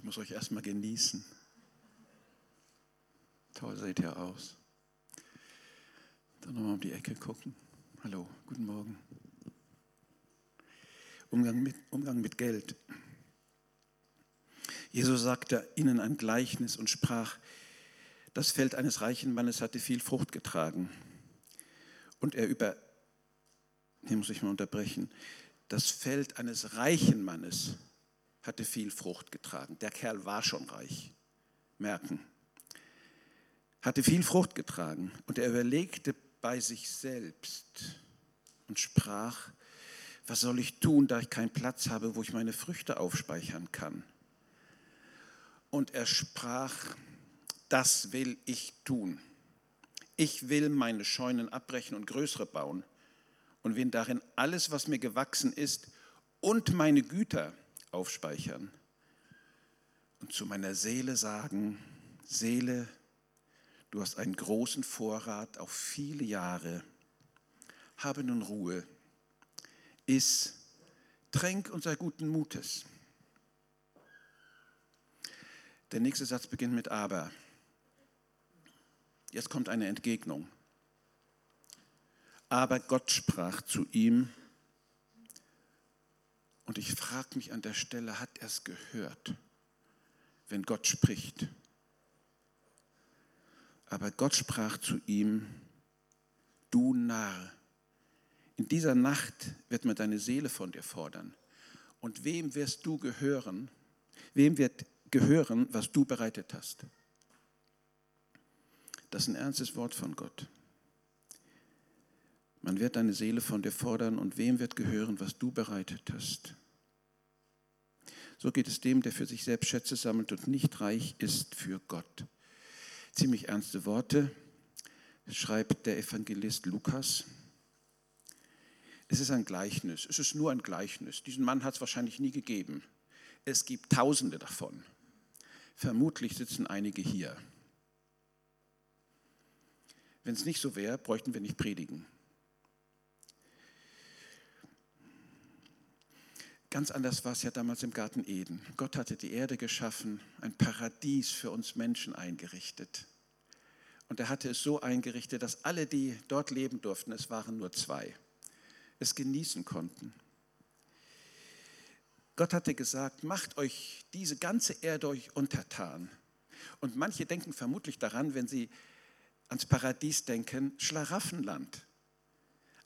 Ich muss euch erstmal genießen. Toll seht ihr aus. Dann nochmal um die Ecke gucken. Hallo, guten Morgen. Umgang mit, Umgang mit Geld. Jesus sagte ihnen ein Gleichnis und sprach, das Feld eines reichen Mannes hatte viel Frucht getragen. Und er über, hier muss ich mal unterbrechen, das Feld eines reichen Mannes hatte viel Frucht getragen. Der Kerl war schon reich. Merken. Hatte viel Frucht getragen. Und er überlegte bei sich selbst und sprach, was soll ich tun, da ich keinen Platz habe, wo ich meine Früchte aufspeichern kann? Und er sprach, das will ich tun. Ich will meine Scheunen abbrechen und größere bauen und will darin alles, was mir gewachsen ist, und meine Güter aufspeichern und zu meiner Seele sagen, Seele, du hast einen großen Vorrat auf viele Jahre, habe nun Ruhe, iss, tränk und sei guten Mutes. Der nächste Satz beginnt mit aber. Jetzt kommt eine Entgegnung. Aber Gott sprach zu ihm, und ich frage mich an der Stelle, hat er es gehört, wenn Gott spricht? Aber Gott sprach zu ihm, du Narr, in dieser Nacht wird man deine Seele von dir fordern. Und wem wirst du gehören? Wem wird gehören, was du bereitet hast? Das ist ein ernstes Wort von Gott. Man wird deine Seele von dir fordern und wem wird gehören, was du bereitet hast. So geht es dem, der für sich selbst Schätze sammelt und nicht reich ist für Gott. Ziemlich ernste Worte schreibt der Evangelist Lukas. Es ist ein Gleichnis. Es ist nur ein Gleichnis. Diesen Mann hat es wahrscheinlich nie gegeben. Es gibt Tausende davon. Vermutlich sitzen einige hier. Wenn es nicht so wäre, bräuchten wir nicht predigen. Ganz anders war es ja damals im Garten Eden. Gott hatte die Erde geschaffen, ein Paradies für uns Menschen eingerichtet. Und er hatte es so eingerichtet, dass alle, die dort leben durften, es waren nur zwei, es genießen konnten. Gott hatte gesagt, macht euch diese ganze Erde euch untertan. Und manche denken vermutlich daran, wenn sie ans Paradies denken, Schlaraffenland.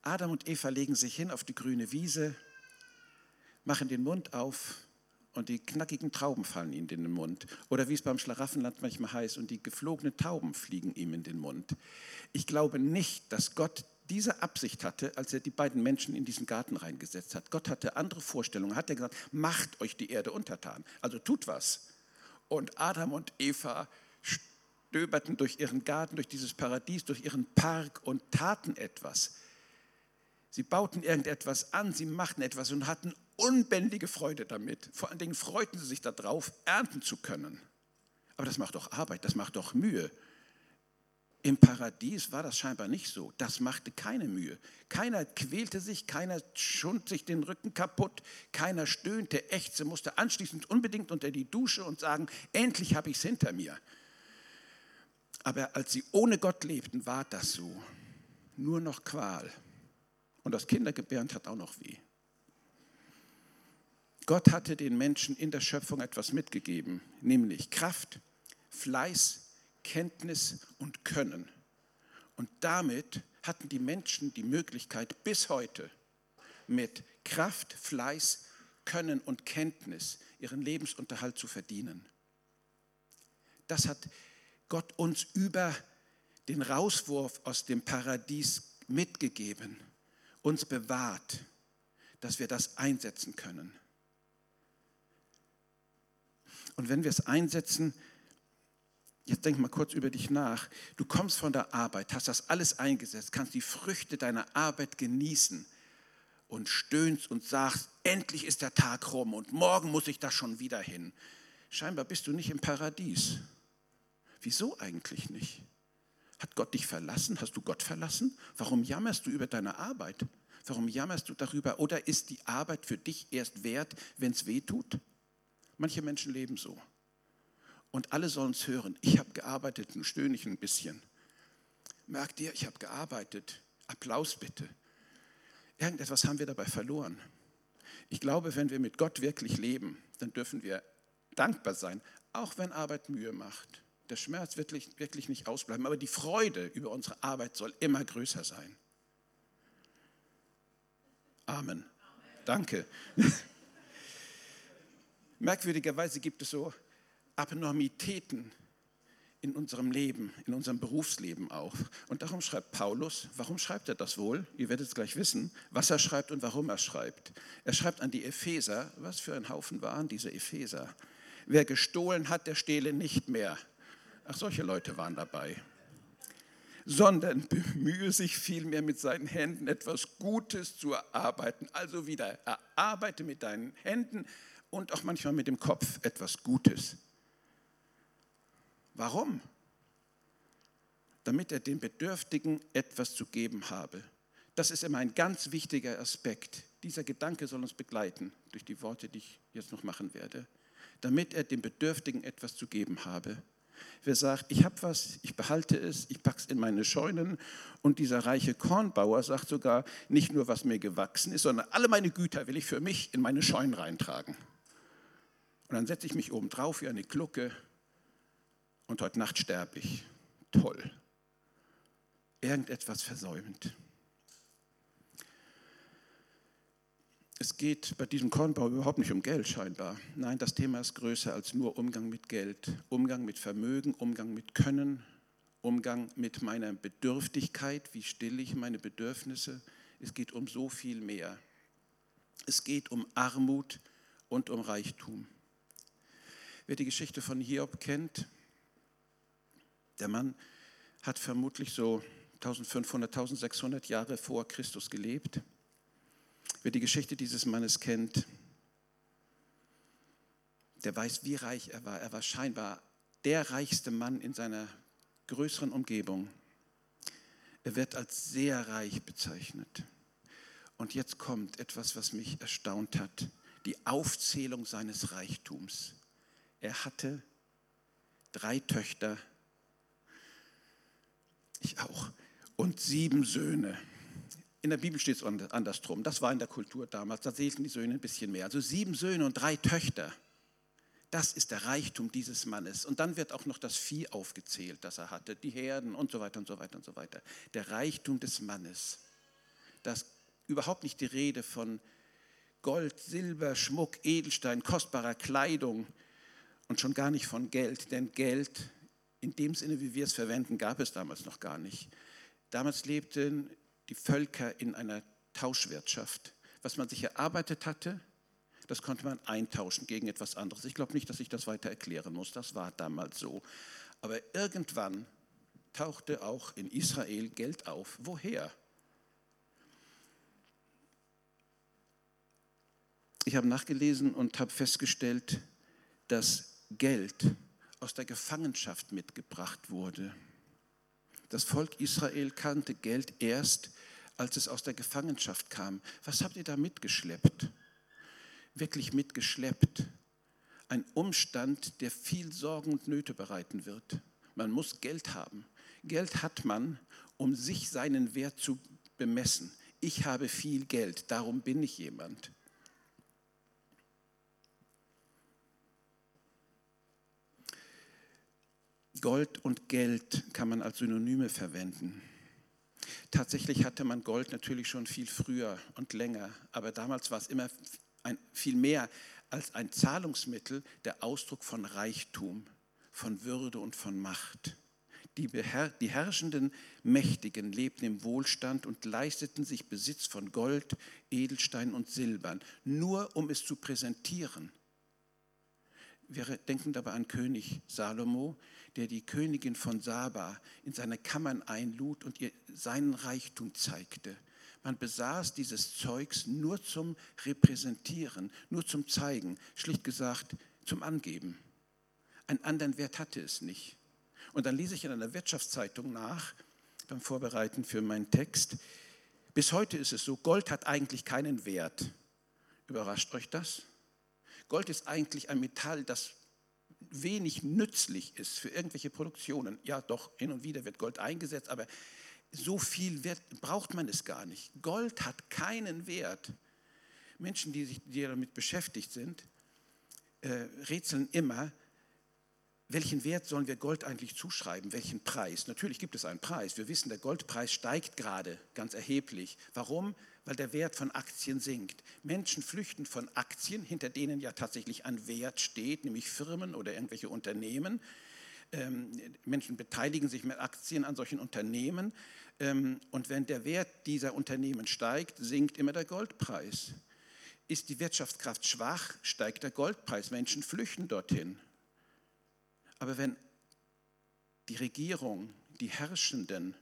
Adam und Eva legen sich hin auf die grüne Wiese, machen den Mund auf und die knackigen Trauben fallen ihnen in den Mund. Oder wie es beim Schlaraffenland manchmal heißt, und die geflogenen Tauben fliegen ihm in den Mund. Ich glaube nicht, dass Gott diese Absicht hatte, als er die beiden Menschen in diesen Garten reingesetzt hat. Gott hatte andere Vorstellungen. Hat er gesagt, macht euch die Erde untertan. Also tut was. Und Adam und Eva stöberten durch ihren Garten, durch dieses Paradies, durch ihren Park und taten etwas. Sie bauten irgendetwas an, sie machten etwas und hatten unbändige Freude damit. Vor allen Dingen freuten sie sich darauf, ernten zu können. Aber das macht doch Arbeit, das macht doch Mühe. Im Paradies war das scheinbar nicht so. Das machte keine Mühe. Keiner quälte sich, keiner schund sich den Rücken kaputt, keiner stöhnte, ächzte, musste anschließend unbedingt unter die Dusche und sagen, endlich habe ich es hinter mir. Aber als sie ohne Gott lebten, war das so. Nur noch Qual. Und das Kindergebären hat auch noch weh. Gott hatte den Menschen in der Schöpfung etwas mitgegeben, nämlich Kraft, Fleiß, Kenntnis und Können. Und damit hatten die Menschen die Möglichkeit bis heute mit Kraft, Fleiß, Können und Kenntnis ihren Lebensunterhalt zu verdienen. Das hat Gott uns über den Rauswurf aus dem Paradies mitgegeben uns bewahrt, dass wir das einsetzen können. Und wenn wir es einsetzen, jetzt denk mal kurz über dich nach, du kommst von der Arbeit, hast das alles eingesetzt, kannst die Früchte deiner Arbeit genießen und stöhnst und sagst, endlich ist der Tag rum und morgen muss ich da schon wieder hin. Scheinbar bist du nicht im Paradies. Wieso eigentlich nicht? Hat Gott dich verlassen? Hast du Gott verlassen? Warum jammerst du über deine Arbeit? Warum jammerst du darüber? Oder ist die Arbeit für dich erst wert, wenn es weh tut? Manche Menschen leben so. und alle sollen es hören. Ich habe gearbeitet, nun stöhne ich ein bisschen. Merkt ihr, ich habe gearbeitet. Applaus bitte. Irgendetwas haben wir dabei verloren. Ich glaube, wenn wir mit Gott wirklich leben, dann dürfen wir dankbar sein, auch wenn Arbeit Mühe macht. Der Schmerz wird wirklich, nicht ausbleiben, aber die Freude über unsere Arbeit soll immer größer sein. Amen. Amen. Danke. Merkwürdigerweise gibt es so Abnormitäten in unserem Leben, in unserem Berufsleben auch. Und darum schreibt Paulus, warum schreibt er das wohl? Ihr werdet es gleich wissen, was er schreibt und warum er schreibt. Er schreibt an die Epheser, was für ein Haufen waren diese Epheser? Wer gestohlen hat, der stehle nicht mehr. Ach, solche Leute waren dabei. Sondern bemühe sich vielmehr mit seinen Händen etwas Gutes zu erarbeiten. Also wieder, erarbeite mit deinen Händen und auch manchmal mit dem Kopf etwas Gutes. Warum? Damit er den Bedürftigen etwas zu geben habe. Das ist immer ein ganz wichtiger Aspekt. Dieser Gedanke soll uns begleiten durch die Worte, die ich jetzt noch machen werde. Damit er den Bedürftigen etwas zu geben habe. Wer sagt, ich habe was, ich behalte es, ich packe es in meine Scheunen. Und dieser reiche Kornbauer sagt sogar, nicht nur, was mir gewachsen ist, sondern alle meine Güter will ich für mich in meine Scheunen reintragen. Und dann setze ich mich oben drauf wie eine Glucke und heute Nacht sterbe ich. Toll. Irgendetwas versäumt. Es geht bei diesem Kornbau überhaupt nicht um Geld scheinbar. Nein, das Thema ist größer als nur Umgang mit Geld. Umgang mit Vermögen, Umgang mit Können, Umgang mit meiner Bedürftigkeit, wie stille ich meine Bedürfnisse. Es geht um so viel mehr. Es geht um Armut und um Reichtum. Wer die Geschichte von Hiob kennt, der Mann hat vermutlich so 1500, 1600 Jahre vor Christus gelebt. Wer die Geschichte dieses Mannes kennt, der weiß, wie reich er war. Er war scheinbar der reichste Mann in seiner größeren Umgebung. Er wird als sehr reich bezeichnet. Und jetzt kommt etwas, was mich erstaunt hat, die Aufzählung seines Reichtums. Er hatte drei Töchter, ich auch. Und sieben Söhne. In der Bibel steht es andersrum. Das war in der Kultur damals. Da sehlten die Söhne ein bisschen mehr. Also sieben Söhne und drei Töchter. Das ist der Reichtum dieses Mannes. Und dann wird auch noch das Vieh aufgezählt, das er hatte, die Herden und so weiter und so weiter und so weiter. Der Reichtum des Mannes. Das ist überhaupt nicht die Rede von Gold, Silber, Schmuck, Edelstein, kostbarer Kleidung und schon gar nicht von Geld, denn Geld in dem Sinne, wie wir es verwenden, gab es damals noch gar nicht. Damals lebten die Völker in einer Tauschwirtschaft. Was man sich erarbeitet hatte, das konnte man eintauschen gegen etwas anderes. Ich glaube nicht, dass ich das weiter erklären muss. Das war damals so. Aber irgendwann tauchte auch in Israel Geld auf. Woher? Ich habe nachgelesen und habe festgestellt, dass Geld aus der Gefangenschaft mitgebracht wurde. Das Volk Israel kannte Geld erst, als es aus der Gefangenschaft kam. Was habt ihr da mitgeschleppt? Wirklich mitgeschleppt. Ein Umstand, der viel Sorgen und Nöte bereiten wird. Man muss Geld haben. Geld hat man, um sich seinen Wert zu bemessen. Ich habe viel Geld, darum bin ich jemand. Gold und Geld kann man als Synonyme verwenden. Tatsächlich hatte man Gold natürlich schon viel früher und länger, aber damals war es immer ein, viel mehr als ein Zahlungsmittel der Ausdruck von Reichtum, von Würde und von Macht. Die, die herrschenden Mächtigen lebten im Wohlstand und leisteten sich Besitz von Gold, Edelstein und Silbern, nur um es zu präsentieren. Wir denken dabei an König Salomo, der die Königin von Saba in seine Kammern einlud und ihr seinen Reichtum zeigte. Man besaß dieses Zeugs nur zum Repräsentieren, nur zum Zeigen, schlicht gesagt zum Angeben. Einen anderen Wert hatte es nicht. Und dann lese ich in einer Wirtschaftszeitung nach, beim Vorbereiten für meinen Text, bis heute ist es so, Gold hat eigentlich keinen Wert. Überrascht euch das? Gold ist eigentlich ein Metall, das wenig nützlich ist für irgendwelche Produktionen. Ja, doch, hin und wieder wird Gold eingesetzt, aber so viel Wert braucht man es gar nicht. Gold hat keinen Wert. Menschen, die sich die damit beschäftigt sind, äh, rätseln immer, welchen Wert sollen wir Gold eigentlich zuschreiben? Welchen Preis? Natürlich gibt es einen Preis. Wir wissen, der Goldpreis steigt gerade ganz erheblich. Warum? Weil der Wert von Aktien sinkt. Menschen flüchten von Aktien, hinter denen ja tatsächlich ein Wert steht, nämlich Firmen oder irgendwelche Unternehmen. Ähm, Menschen beteiligen sich mit Aktien an solchen Unternehmen. Ähm, und wenn der Wert dieser Unternehmen steigt, sinkt immer der Goldpreis. Ist die Wirtschaftskraft schwach, steigt der Goldpreis. Menschen flüchten dorthin. Aber wenn die Regierung, die Herrschenden,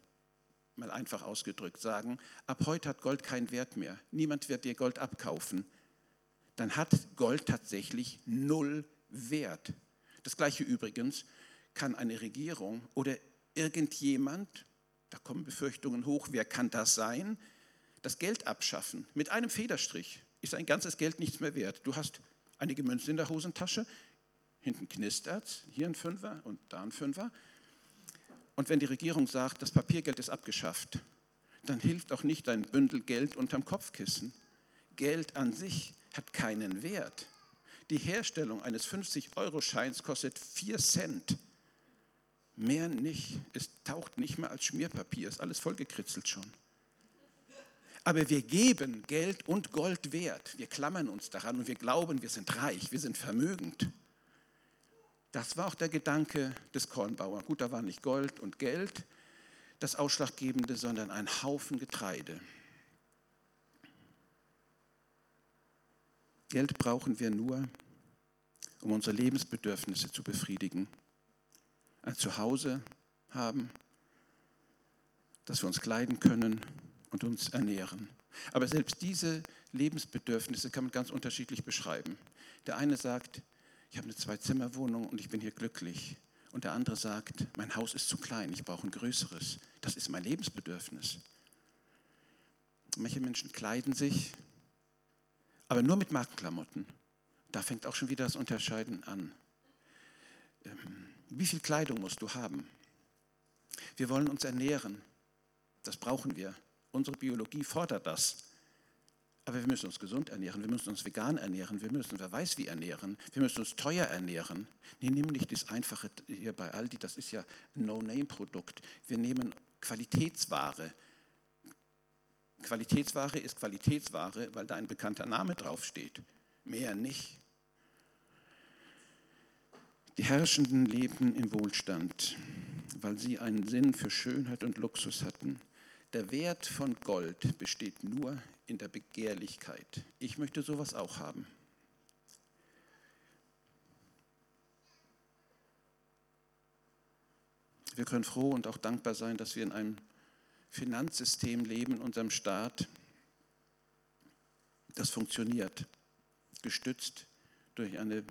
mal einfach ausgedrückt, sagen, ab heute hat Gold keinen Wert mehr, niemand wird dir Gold abkaufen, dann hat Gold tatsächlich null Wert. Das gleiche übrigens kann eine Regierung oder irgendjemand, da kommen Befürchtungen hoch, wer kann das sein, das Geld abschaffen. Mit einem Federstrich ist ein ganzes Geld nichts mehr wert. Du hast einige Münzen in der Hosentasche, hinten knistert hier ein Fünfer und da ein Fünfer. Und wenn die Regierung sagt, das Papiergeld ist abgeschafft, dann hilft auch nicht ein Bündel Geld unterm Kopfkissen. Geld an sich hat keinen Wert. Die Herstellung eines 50-Euro-Scheins kostet 4 Cent. Mehr nicht. Es taucht nicht mehr als Schmierpapier, ist alles vollgekritzelt schon. Aber wir geben Geld und Gold wert. Wir klammern uns daran und wir glauben, wir sind reich, wir sind vermögend. Das war auch der Gedanke des Kornbauern. Gut, da war nicht Gold und Geld das Ausschlaggebende, sondern ein Haufen Getreide. Geld brauchen wir nur, um unsere Lebensbedürfnisse zu befriedigen. Ein Zuhause haben, dass wir uns kleiden können und uns ernähren. Aber selbst diese Lebensbedürfnisse kann man ganz unterschiedlich beschreiben. Der eine sagt, ich habe eine Zwei-Zimmer-Wohnung und ich bin hier glücklich. Und der andere sagt, mein Haus ist zu klein, ich brauche ein größeres. Das ist mein Lebensbedürfnis. Manche Menschen kleiden sich, aber nur mit Markenklamotten. Da fängt auch schon wieder das Unterscheiden an. Ähm, wie viel Kleidung musst du haben? Wir wollen uns ernähren. Das brauchen wir. Unsere Biologie fordert das. Aber wir müssen uns gesund ernähren, wir müssen uns vegan ernähren, wir müssen, wer weiß wie ernähren, wir müssen uns teuer ernähren. Wir nehmen nicht das Einfache hier bei Aldi, das ist ja ein No-Name-Produkt. Wir nehmen Qualitätsware. Qualitätsware ist Qualitätsware, weil da ein bekannter Name draufsteht. Mehr nicht. Die Herrschenden lebten im Wohlstand, weil sie einen Sinn für Schönheit und Luxus hatten. Der Wert von Gold besteht nur in der Begehrlichkeit. Ich möchte sowas auch haben. Wir können froh und auch dankbar sein, dass wir in einem Finanzsystem leben, in unserem Staat, das funktioniert, gestützt durch eine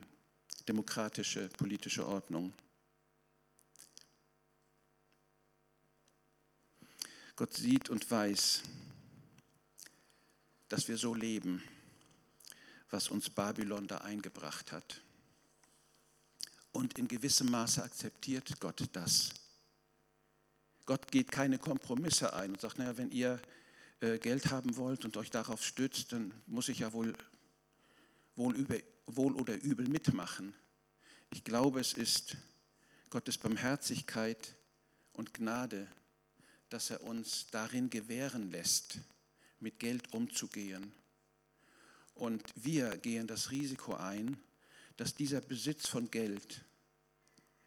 demokratische politische Ordnung. Gott sieht und weiß, dass wir so leben, was uns Babylon da eingebracht hat. Und in gewissem Maße akzeptiert Gott das. Gott geht keine Kompromisse ein und sagt, naja, wenn ihr äh, Geld haben wollt und euch darauf stützt, dann muss ich ja wohl, wohl, über, wohl oder übel mitmachen. Ich glaube, es ist Gottes Barmherzigkeit und Gnade, dass er uns darin gewähren lässt, mit Geld umzugehen. Und wir gehen das Risiko ein, dass dieser Besitz von Geld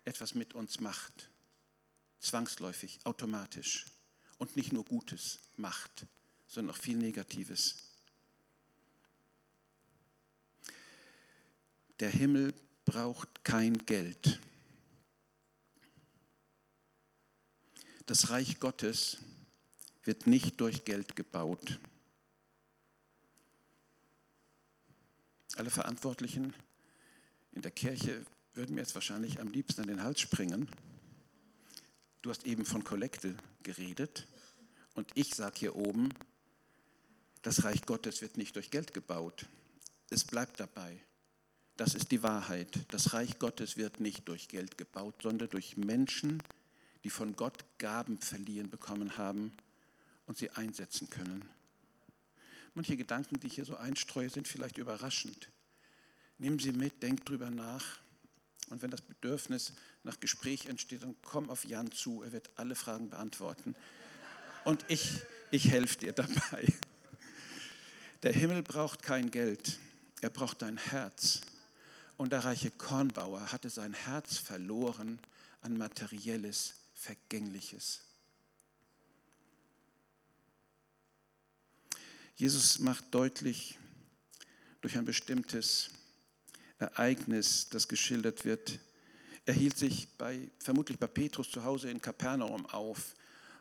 etwas mit uns macht, zwangsläufig, automatisch und nicht nur Gutes macht, sondern auch viel Negatives. Der Himmel braucht kein Geld. Das Reich Gottes wird nicht durch Geld gebaut. Alle Verantwortlichen in der Kirche würden mir jetzt wahrscheinlich am liebsten an den Hals springen. Du hast eben von Kollekte geredet und ich sage hier oben, das Reich Gottes wird nicht durch Geld gebaut. Es bleibt dabei. Das ist die Wahrheit. Das Reich Gottes wird nicht durch Geld gebaut, sondern durch Menschen, die von Gott Gaben verliehen bekommen haben und sie einsetzen können. Manche Gedanken, die ich hier so einstreue, sind vielleicht überraschend. Nehmen Sie mit, denkt drüber nach. Und wenn das Bedürfnis nach Gespräch entsteht, dann komm auf Jan zu. Er wird alle Fragen beantworten. Und ich, ich helfe dir dabei. Der Himmel braucht kein Geld. Er braucht dein Herz. Und der reiche Kornbauer hatte sein Herz verloren an materielles, vergängliches. Jesus macht deutlich durch ein bestimmtes Ereignis, das geschildert wird. Er hielt sich bei, vermutlich bei Petrus zu Hause in Kapernaum auf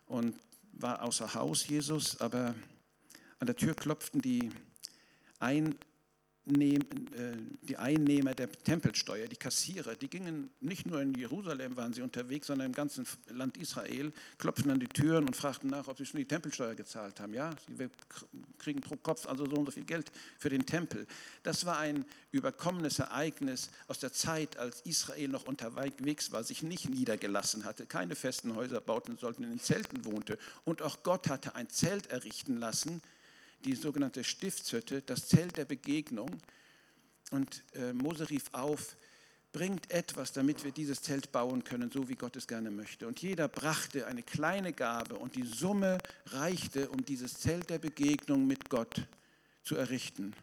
und war außer Haus Jesus, aber an der Tür klopften die ein die Einnehmer der Tempelsteuer, die Kassierer, die gingen nicht nur in Jerusalem, waren sie unterwegs, sondern im ganzen Land Israel, klopften an die Türen und fragten nach, ob sie schon die Tempelsteuer gezahlt haben. Ja, wir kriegen pro Kopf also so und so viel Geld für den Tempel. Das war ein überkommenes Ereignis aus der Zeit, als Israel noch unterwegs war, sich nicht niedergelassen hatte, keine festen Häuser bauten sollten, in den Zelten wohnte. Und auch Gott hatte ein Zelt errichten lassen, die sogenannte Stiftshütte, das Zelt der Begegnung. Und äh, Mose rief auf, bringt etwas, damit wir dieses Zelt bauen können, so wie Gott es gerne möchte. Und jeder brachte eine kleine Gabe und die Summe reichte, um dieses Zelt der Begegnung mit Gott zu errichten.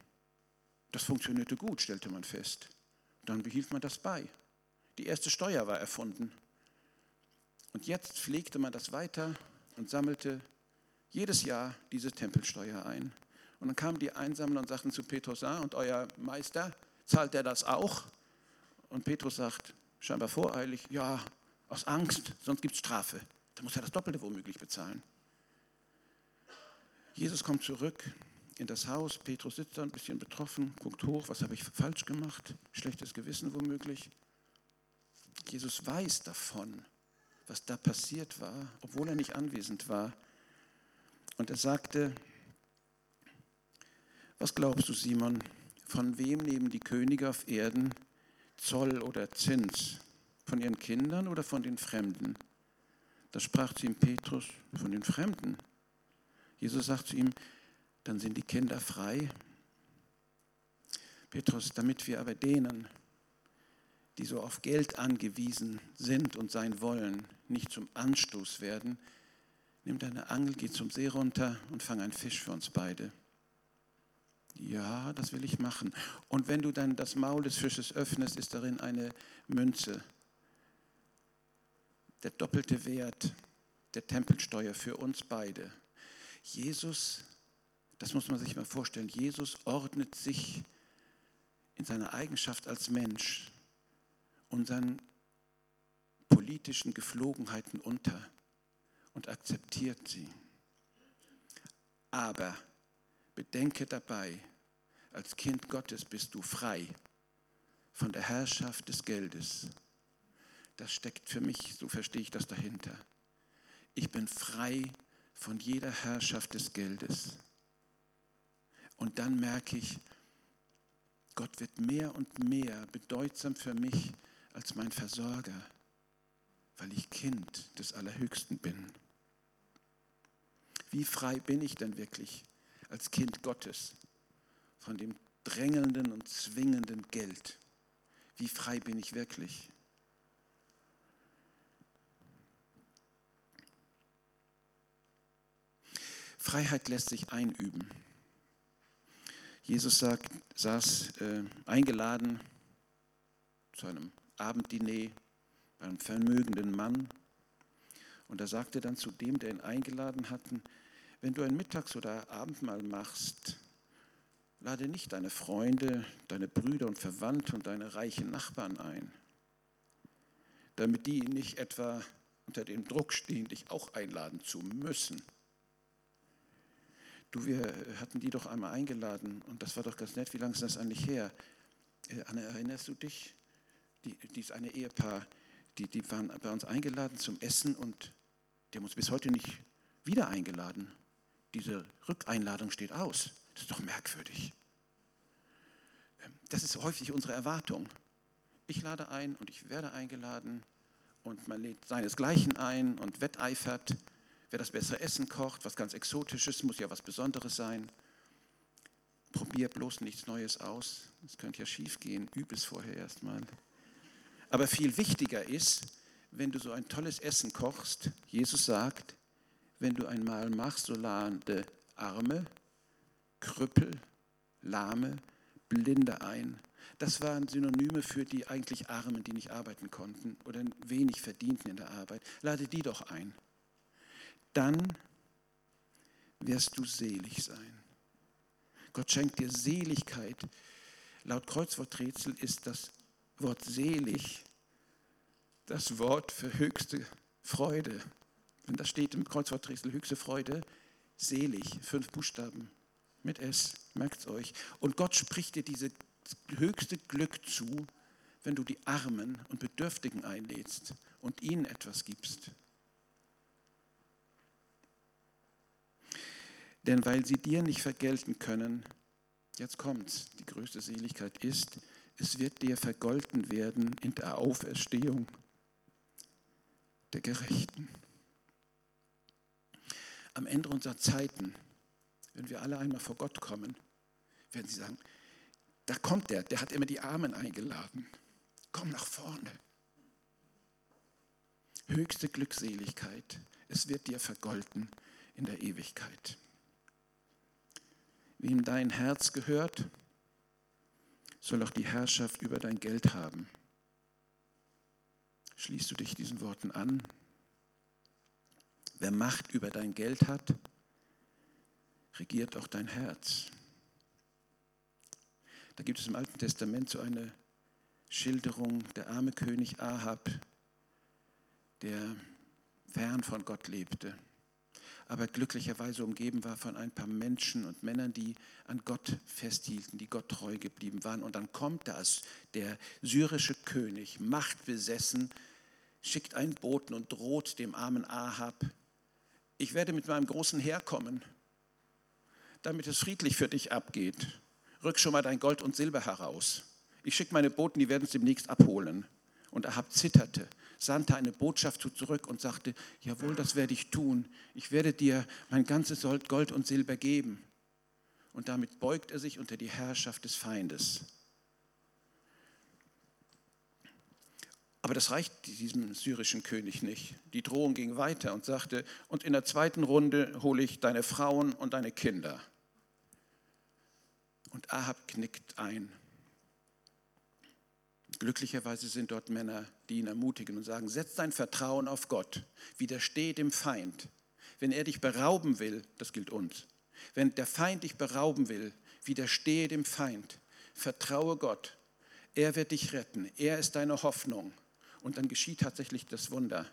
Das funktionierte gut, stellte man fest. Dann behielt man das bei. Die erste Steuer war erfunden. Und jetzt pflegte man das weiter und sammelte jedes Jahr diese Tempelsteuer ein. Und dann kamen die Einsammler und sagten zu Petrus, ah, und euer Meister, zahlt er das auch? Und Petrus sagt, scheinbar voreilig, ja, aus Angst, sonst gibt es Strafe. Da muss er das Doppelte womöglich bezahlen. Jesus kommt zurück in das Haus, Petrus sitzt da ein bisschen betroffen, guckt hoch, was habe ich falsch gemacht? Schlechtes Gewissen womöglich. Jesus weiß davon, was da passiert war, obwohl er nicht anwesend war. Und er sagte, was glaubst du, Simon, von wem nehmen die Könige auf Erden Zoll oder Zins? Von ihren Kindern oder von den Fremden? Da sprach zu ihm Petrus, von den Fremden. Jesus sagt zu ihm, dann sind die Kinder frei. Petrus, damit wir aber denen, die so auf Geld angewiesen sind und sein wollen, nicht zum Anstoß werden, nimm deine Angel, geh zum See runter und fang einen Fisch für uns beide. Ja, das will ich machen. Und wenn du dann das Maul des Fisches öffnest, ist darin eine Münze. Der doppelte Wert der Tempelsteuer für uns beide. Jesus, das muss man sich mal vorstellen, Jesus ordnet sich in seiner Eigenschaft als Mensch unseren politischen Geflogenheiten unter und akzeptiert sie. Aber bedenke dabei, als Kind Gottes bist du frei von der Herrschaft des Geldes. Das steckt für mich, so verstehe ich das dahinter. Ich bin frei von jeder Herrschaft des Geldes. Und dann merke ich, Gott wird mehr und mehr bedeutsam für mich als mein Versorger weil ich Kind des Allerhöchsten bin. Wie frei bin ich denn wirklich als Kind Gottes von dem drängelnden und zwingenden Geld? Wie frei bin ich wirklich? Freiheit lässt sich einüben. Jesus sagt, saß äh, eingeladen zu einem Abenddiner einem vermögenden Mann. Und er sagte dann zu dem, der ihn eingeladen hatten, wenn du ein Mittags- oder Abendmahl machst, lade nicht deine Freunde, deine Brüder und Verwandte und deine reichen Nachbarn ein, damit die nicht etwa unter dem Druck stehen, dich auch einladen zu müssen. Du, wir hatten die doch einmal eingeladen und das war doch ganz nett. Wie lange ist das eigentlich her? Äh, Anne, erinnerst du dich? Die, dies eine Ehepaar, die, die waren bei uns eingeladen zum Essen und die haben uns bis heute nicht wieder eingeladen. Diese Rückeinladung steht aus. Das ist doch merkwürdig. Ähm, das ist häufig unsere Erwartung. Ich lade ein und ich werde eingeladen und man lädt seinesgleichen ein und wetteifert, wer das bessere Essen kocht, was ganz Exotisches, muss ja was Besonderes sein. Probier bloß nichts Neues aus. Das könnte ja schief gehen. Üb es vorher erstmal. Aber viel wichtiger ist, wenn du so ein tolles Essen kochst, Jesus sagt, wenn du einmal machst, so lade Arme, Krüppel, Lahme, Blinde ein. Das waren Synonyme für die eigentlich Armen, die nicht arbeiten konnten oder wenig verdienten in der Arbeit. Lade die doch ein. Dann wirst du selig sein. Gott schenkt dir Seligkeit. Laut Kreuzworträtsel ist das Wort selig das Wort für höchste Freude. Und das steht im Kreuzworträtsel höchste Freude, selig, fünf Buchstaben mit S, merkt es euch. Und Gott spricht dir dieses höchste Glück zu, wenn du die Armen und Bedürftigen einlädst und ihnen etwas gibst. Denn weil sie dir nicht vergelten können, jetzt kommt's, die größte Seligkeit ist, es wird dir vergolten werden in der Auferstehung der Gerechten. Am Ende unserer Zeiten, wenn wir alle einmal vor Gott kommen, werden sie sagen, da kommt der, der hat immer die Armen eingeladen. Komm nach vorne. Höchste Glückseligkeit, es wird dir vergolten in der Ewigkeit. Wem dein Herz gehört, soll auch die Herrschaft über dein Geld haben. Schließt du dich diesen Worten an? Wer Macht über dein Geld hat, regiert auch dein Herz. Da gibt es im Alten Testament so eine Schilderung, der arme König Ahab, der fern von Gott lebte aber glücklicherweise umgeben war von ein paar Menschen und Männern, die an Gott festhielten, die Gott treu geblieben waren. Und dann kommt das, der syrische König, machtbesessen, schickt einen Boten und droht dem armen Ahab, ich werde mit meinem großen Heer kommen, damit es friedlich für dich abgeht. Rück schon mal dein Gold und Silber heraus. Ich schicke meine Boten, die werden es demnächst abholen. Und Ahab zitterte sandte eine Botschaft zurück und sagte, jawohl, das werde ich tun. Ich werde dir mein ganzes Gold und Silber geben. Und damit beugt er sich unter die Herrschaft des Feindes. Aber das reicht diesem syrischen König nicht. Die Drohung ging weiter und sagte, und in der zweiten Runde hole ich deine Frauen und deine Kinder. Und Ahab knickt ein. Glücklicherweise sind dort Männer, die ihn ermutigen und sagen, setz dein Vertrauen auf Gott, widerstehe dem Feind. Wenn er dich berauben will, das gilt uns, wenn der Feind dich berauben will, widerstehe dem Feind, vertraue Gott, er wird dich retten, er ist deine Hoffnung. Und dann geschieht tatsächlich das Wunder.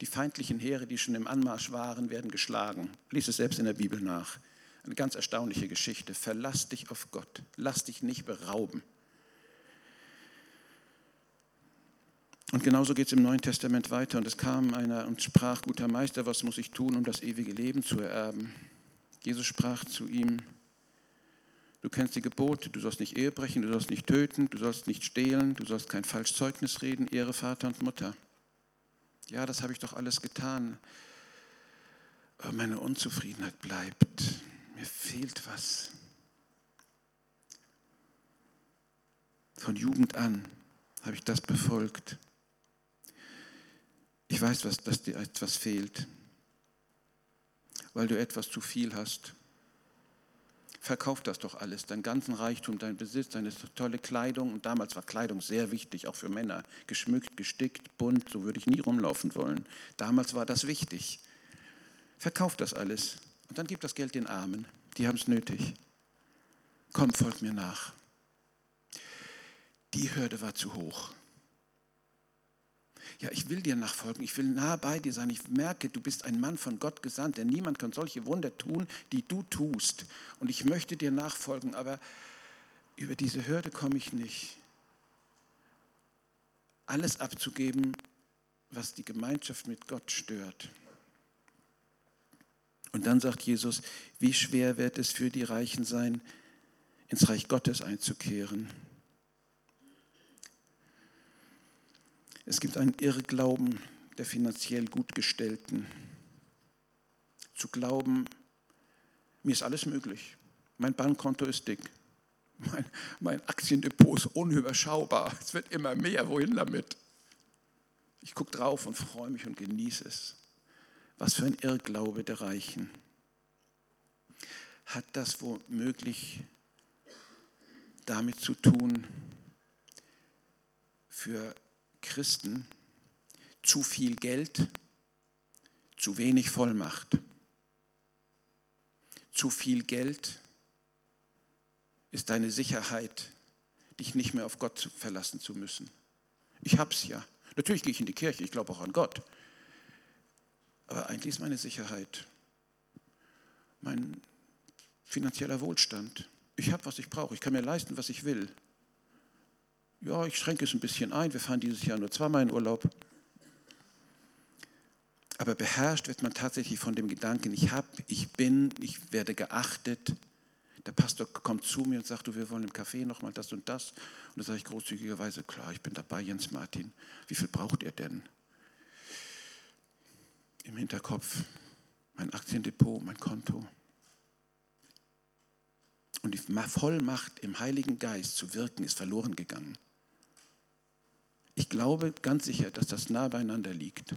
Die feindlichen Heere, die schon im Anmarsch waren, werden geschlagen. Lies es selbst in der Bibel nach. Eine ganz erstaunliche Geschichte. Verlass dich auf Gott. Lass dich nicht berauben. Und genauso geht es im Neuen Testament weiter. Und es kam einer und sprach, guter Meister, was muss ich tun, um das ewige Leben zu ererben? Jesus sprach zu ihm, du kennst die Gebote, du sollst nicht Ehe brechen, du sollst nicht töten, du sollst nicht stehlen, du sollst kein Falschzeugnis reden, ehre Vater und Mutter. Ja, das habe ich doch alles getan. Aber meine Unzufriedenheit bleibt. Mir fehlt was. Von Jugend an habe ich das befolgt. Ich weiß, dass dir etwas fehlt, weil du etwas zu viel hast. Verkauf das doch alles, deinen ganzen Reichtum, dein Besitz, deine tolle Kleidung. Und damals war Kleidung sehr wichtig, auch für Männer. Geschmückt, gestickt, bunt, so würde ich nie rumlaufen wollen. Damals war das wichtig. Verkauf das alles und dann gib das Geld den Armen, die haben es nötig. Komm, folg mir nach. Die Hürde war zu hoch ja, ich will dir nachfolgen, ich will nah bei dir sein, ich merke, du bist ein Mann von Gott gesandt, denn niemand kann solche Wunder tun, die du tust. Und ich möchte dir nachfolgen, aber über diese Hürde komme ich nicht. Alles abzugeben, was die Gemeinschaft mit Gott stört. Und dann sagt Jesus, wie schwer wird es für die Reichen sein, ins Reich Gottes einzukehren. Es gibt einen Irrglauben der finanziell Gutgestellten. Zu glauben, mir ist alles möglich. Mein Bankkonto ist dick. Mein, mein Aktiendepot ist unüberschaubar. Es wird immer mehr. Wohin damit? Ich gucke drauf und freue mich und genieße es. Was für ein Irrglaube der Reichen. Hat das womöglich damit zu tun, für Christen zu viel Geld, zu wenig Vollmacht. Zu viel Geld ist deine Sicherheit, dich nicht mehr auf Gott verlassen zu müssen. Ich hab's ja. Natürlich gehe ich in die Kirche, ich glaube auch an Gott. Aber eigentlich ist meine Sicherheit mein finanzieller Wohlstand. Ich habe, was ich brauche. Ich kann mir leisten, was ich will. Ja, ich schränke es ein bisschen ein. Wir fahren dieses Jahr nur zweimal in Urlaub. Aber beherrscht wird man tatsächlich von dem Gedanken, ich habe, ich bin, ich werde geachtet. Der Pastor kommt zu mir und sagt, du, wir wollen im Café nochmal das und das. Und da sage ich großzügigerweise, klar, ich bin dabei, Jens Martin. Wie viel braucht ihr denn? Im Hinterkopf mein Aktiendepot, mein Konto. Und die Vollmacht im Heiligen Geist zu wirken ist verloren gegangen. Ich glaube ganz sicher, dass das nah beieinander liegt.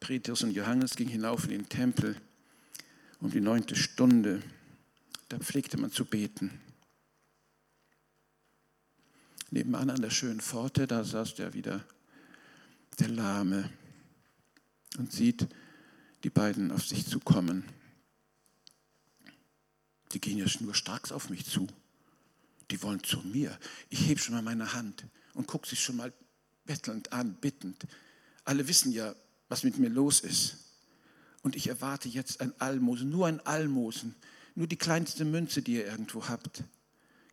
Petrus und Johannes gingen hinauf in den Tempel um die neunte Stunde. Da pflegte man zu beten. Nebenan an der schönen Pforte, da saß der wieder, der Lahme, und sieht die beiden auf sich zukommen. Die gehen ja nur stark auf mich zu. Die wollen zu mir. Ich hebe schon mal meine Hand und gucke sie schon mal bettelnd an, bittend. Alle wissen ja, was mit mir los ist. Und ich erwarte jetzt ein Almosen, nur ein Almosen, nur die kleinste Münze, die ihr irgendwo habt.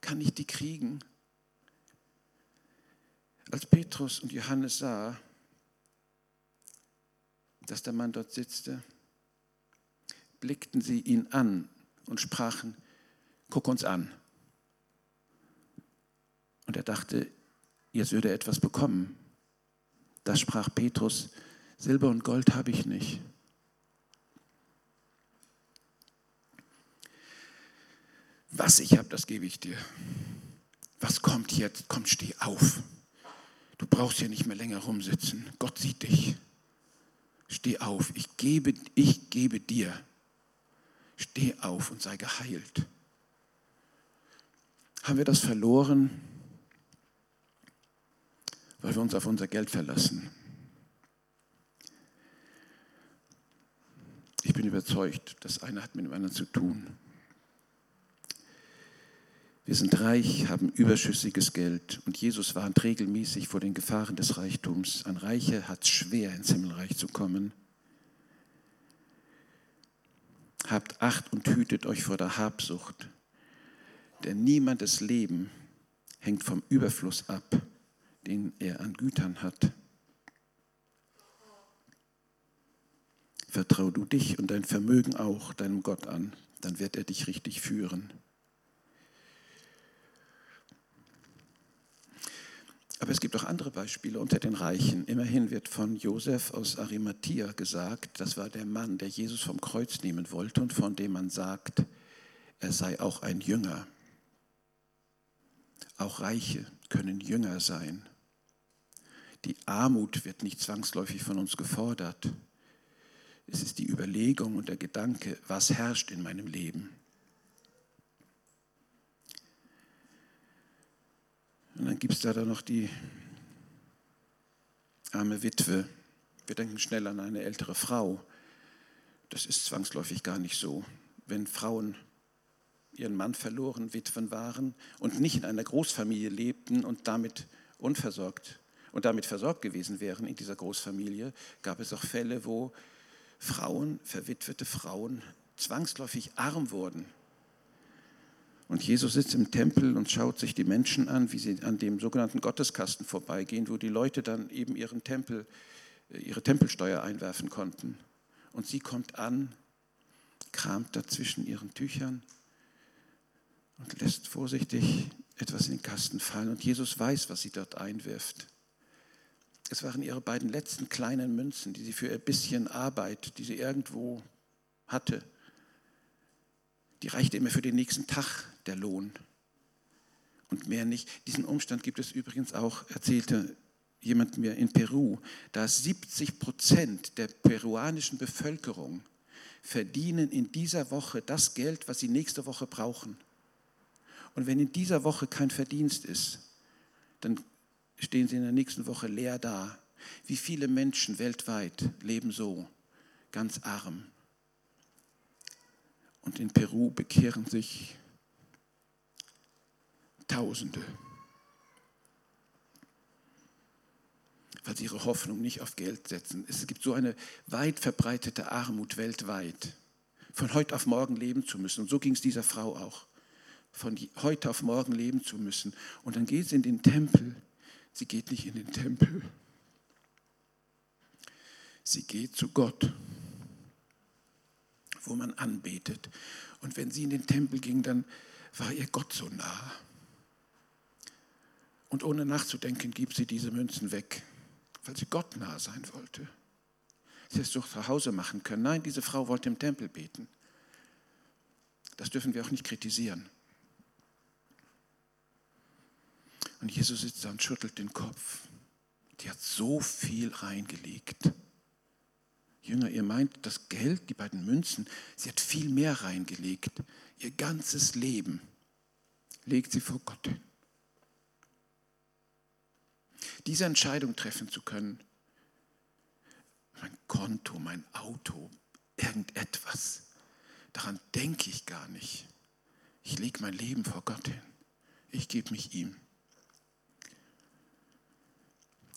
Kann ich die kriegen? Als Petrus und Johannes sah, dass der Mann dort sitzte, blickten sie ihn an und sprachen, guck uns an. Und er dachte, jetzt würde er etwas bekommen. Da sprach Petrus, Silber und Gold habe ich nicht. Was ich habe, das gebe ich dir. Was kommt jetzt? Komm, steh auf. Du brauchst hier nicht mehr länger rumsitzen. Gott sieht dich. Steh auf. Ich gebe, ich gebe dir. Steh auf und sei geheilt. Haben wir das verloren, weil wir uns auf unser Geld verlassen? Ich bin überzeugt, das eine hat mit dem anderen zu tun. Wir sind reich, haben überschüssiges Geld und Jesus warnt regelmäßig vor den Gefahren des Reichtums. Ein Reicher hat es schwer, ins Himmelreich zu kommen. Habt Acht und hütet euch vor der Habsucht, denn niemandes Leben hängt vom Überfluss ab, den er an Gütern hat. Vertrau du dich und dein Vermögen auch deinem Gott an, dann wird er dich richtig führen. Aber es gibt auch andere Beispiele unter den Reichen. Immerhin wird von Josef aus Arimathea gesagt, das war der Mann, der Jesus vom Kreuz nehmen wollte und von dem man sagt, er sei auch ein Jünger. Auch Reiche können Jünger sein. Die Armut wird nicht zwangsläufig von uns gefordert. Es ist die Überlegung und der Gedanke, was herrscht in meinem Leben. Und dann gibt es da dann noch die arme Witwe. Wir denken schnell an eine ältere Frau. Das ist zwangsläufig gar nicht so. Wenn Frauen ihren Mann verloren, Witwen waren und nicht in einer Großfamilie lebten und damit unversorgt und damit versorgt gewesen wären in dieser Großfamilie, gab es auch Fälle, wo Frauen, verwitwete Frauen, zwangsläufig arm wurden. Und Jesus sitzt im Tempel und schaut sich die Menschen an, wie sie an dem sogenannten Gotteskasten vorbeigehen, wo die Leute dann eben ihren Tempel, äh, ihre Tempelsteuer einwerfen konnten. Und sie kommt an, kramt dazwischen ihren Tüchern und lässt vorsichtig etwas in den Kasten fallen. Und Jesus weiß, was sie dort einwirft. Es waren ihre beiden letzten kleinen Münzen, die sie für ihr bisschen Arbeit, die sie irgendwo hatte, die reichte immer für den nächsten Tag der Lohn und mehr nicht. Diesen Umstand gibt es übrigens auch, erzählte jemand mir in Peru, da 70 Prozent der peruanischen Bevölkerung verdienen in dieser Woche das Geld, was sie nächste Woche brauchen. Und wenn in dieser Woche kein Verdienst ist, dann stehen sie in der nächsten Woche leer da. Wie viele Menschen weltweit leben so, ganz arm. Und in Peru bekehren sich Tausende, weil sie ihre Hoffnung nicht auf Geld setzen. Es gibt so eine weit verbreitete Armut weltweit, von heute auf morgen leben zu müssen. Und so ging es dieser Frau auch, von heute auf morgen leben zu müssen. Und dann geht sie in den Tempel. Sie geht nicht in den Tempel. Sie geht zu Gott, wo man anbetet. Und wenn sie in den Tempel ging, dann war ihr Gott so nah. Und ohne nachzudenken gibt sie diese Münzen weg, weil sie Gott nah sein wollte. Sie hätte es doch zu Hause machen können. Nein, diese Frau wollte im Tempel beten. Das dürfen wir auch nicht kritisieren. Und Jesus sitzt da und schüttelt den Kopf. Die hat so viel reingelegt. Jünger, ihr meint, das Geld, die beiden Münzen, sie hat viel mehr reingelegt. Ihr ganzes Leben legt sie vor Gott hin diese Entscheidung treffen zu können. Mein Konto, mein Auto, irgendetwas, daran denke ich gar nicht. Ich lege mein Leben vor Gott hin. Ich gebe mich ihm.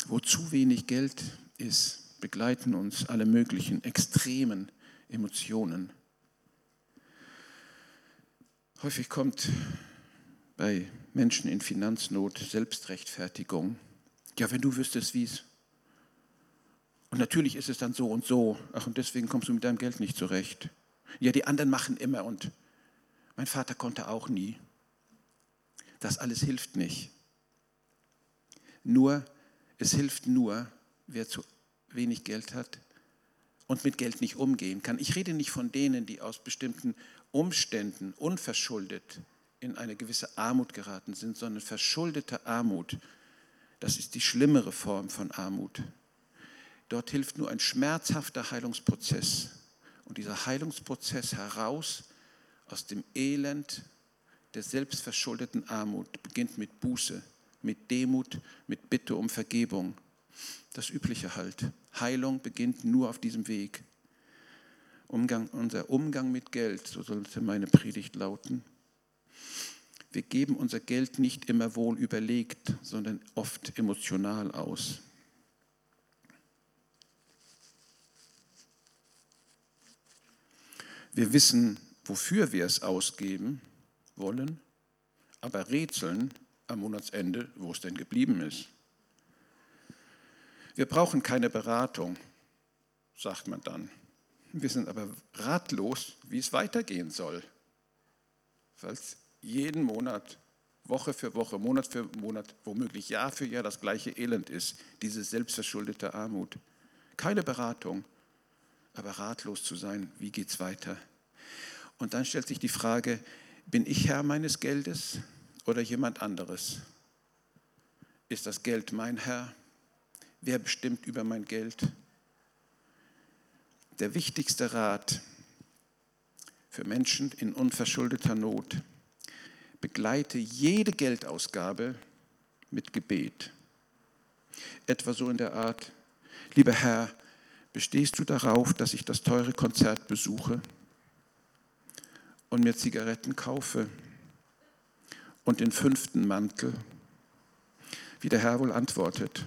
Wo zu wenig Geld ist, begleiten uns alle möglichen extremen Emotionen. Häufig kommt bei Menschen in Finanznot Selbstrechtfertigung ja, wenn du wüsstest, wie es. Und natürlich ist es dann so und so. Ach, und deswegen kommst du mit deinem Geld nicht zurecht. Ja, die anderen machen immer und mein Vater konnte auch nie. Das alles hilft nicht. Nur, es hilft nur, wer zu wenig Geld hat und mit Geld nicht umgehen kann. Ich rede nicht von denen, die aus bestimmten Umständen unverschuldet in eine gewisse Armut geraten sind, sondern verschuldete Armut das ist die schlimmere Form von Armut. Dort hilft nur ein schmerzhafter Heilungsprozess. Und dieser Heilungsprozess heraus aus dem Elend der selbstverschuldeten Armut beginnt mit Buße, mit Demut, mit Bitte um Vergebung. Das Übliche halt. Heilung beginnt nur auf diesem Weg. Umgang, unser Umgang mit Geld, so sollte meine Predigt lauten, wir geben unser Geld nicht immer wohl überlegt, sondern oft emotional aus. Wir wissen, wofür wir es ausgeben wollen, aber rätseln am Monatsende, wo es denn geblieben ist. Wir brauchen keine Beratung, sagt man dann. Wir sind aber ratlos, wie es weitergehen soll. Falls jeden Monat, Woche für Woche, Monat für Monat, womöglich Jahr für Jahr das gleiche Elend ist, diese selbstverschuldete Armut. Keine Beratung, aber ratlos zu sein, wie geht es weiter? Und dann stellt sich die Frage, bin ich Herr meines Geldes oder jemand anderes? Ist das Geld mein Herr? Wer bestimmt über mein Geld? Der wichtigste Rat für Menschen in unverschuldeter Not begleite jede Geldausgabe mit Gebet. Etwa so in der Art, lieber Herr, bestehst du darauf, dass ich das teure Konzert besuche und mir Zigaretten kaufe und den fünften Mantel? Wie der Herr wohl antwortet.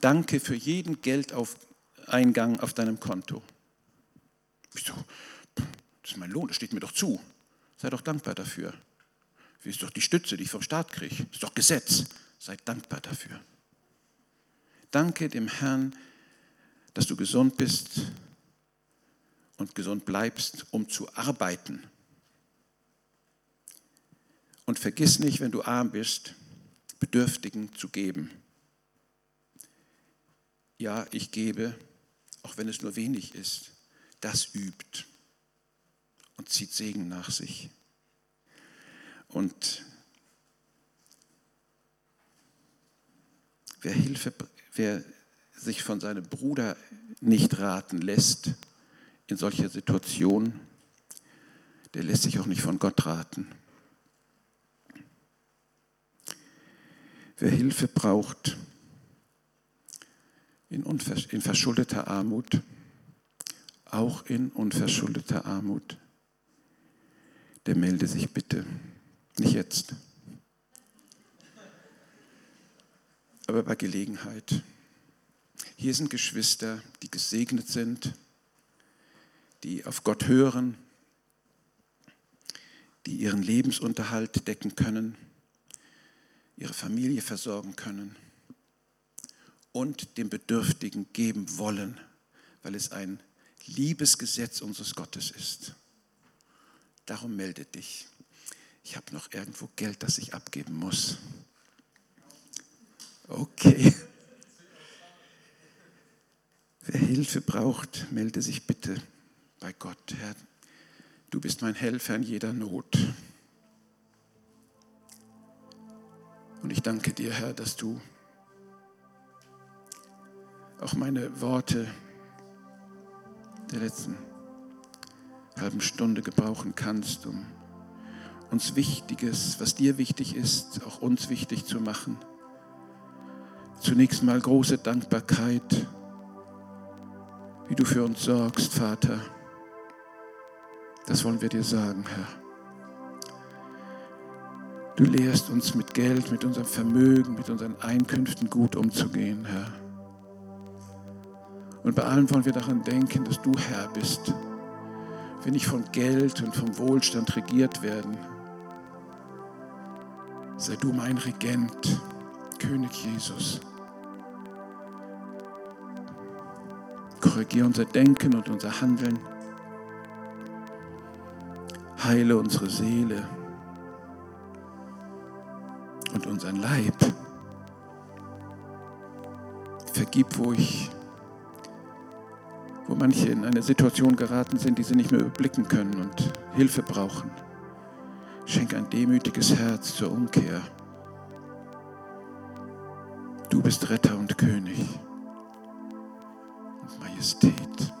Danke für jeden Geldeingang auf deinem Konto. Wieso? Das ist mein Lohn, das steht mir doch zu. Sei doch dankbar dafür. Das ist doch die Stütze, die ich vom Staat kriege. Das ist doch Gesetz. Sei dankbar dafür. Danke dem Herrn dass du gesund bist und gesund bleibst, um zu arbeiten. Und vergiss nicht, wenn du arm bist, Bedürftigen zu geben. Ja, ich gebe, auch wenn es nur wenig ist. Das übt und zieht Segen nach sich. Und wer Hilfe, wer sich von seinem Bruder nicht raten lässt in solcher Situation, der lässt sich auch nicht von Gott raten. Wer Hilfe braucht in, in verschuldeter Armut, auch in unverschuldeter Armut, der melde sich bitte. Nicht jetzt, aber bei Gelegenheit. Hier sind Geschwister, die gesegnet sind, die auf Gott hören, die ihren Lebensunterhalt decken können ihre Familie versorgen können und dem Bedürftigen geben wollen, weil es ein Liebesgesetz unseres Gottes ist. Darum melde dich. Ich habe noch irgendwo Geld, das ich abgeben muss. Okay. Wer Hilfe braucht, melde sich bitte bei Gott. Herr, du bist mein Helfer in jeder Not. Und ich danke dir, Herr, dass du auch meine Worte der letzten halben Stunde gebrauchen kannst, um uns Wichtiges, was dir wichtig ist, auch uns wichtig zu machen. Zunächst mal große Dankbarkeit, wie du für uns sorgst, Vater. Das wollen wir dir sagen, Herr. Du lehrst uns mit Geld, mit unserem Vermögen, mit unseren Einkünften gut umzugehen, Herr. Und bei allem wollen wir daran denken, dass du Herr bist. Wir nicht von Geld und vom Wohlstand regiert werden. Sei du mein Regent, König Jesus. Korrigiere unser Denken und unser Handeln. Heile unsere Seele und unseren Leib. Vergib, wo ich, wo manche in eine Situation geraten sind, die sie nicht mehr überblicken können und Hilfe brauchen. Schenk ein demütiges Herz zur Umkehr. Du bist Retter und König und Majestät.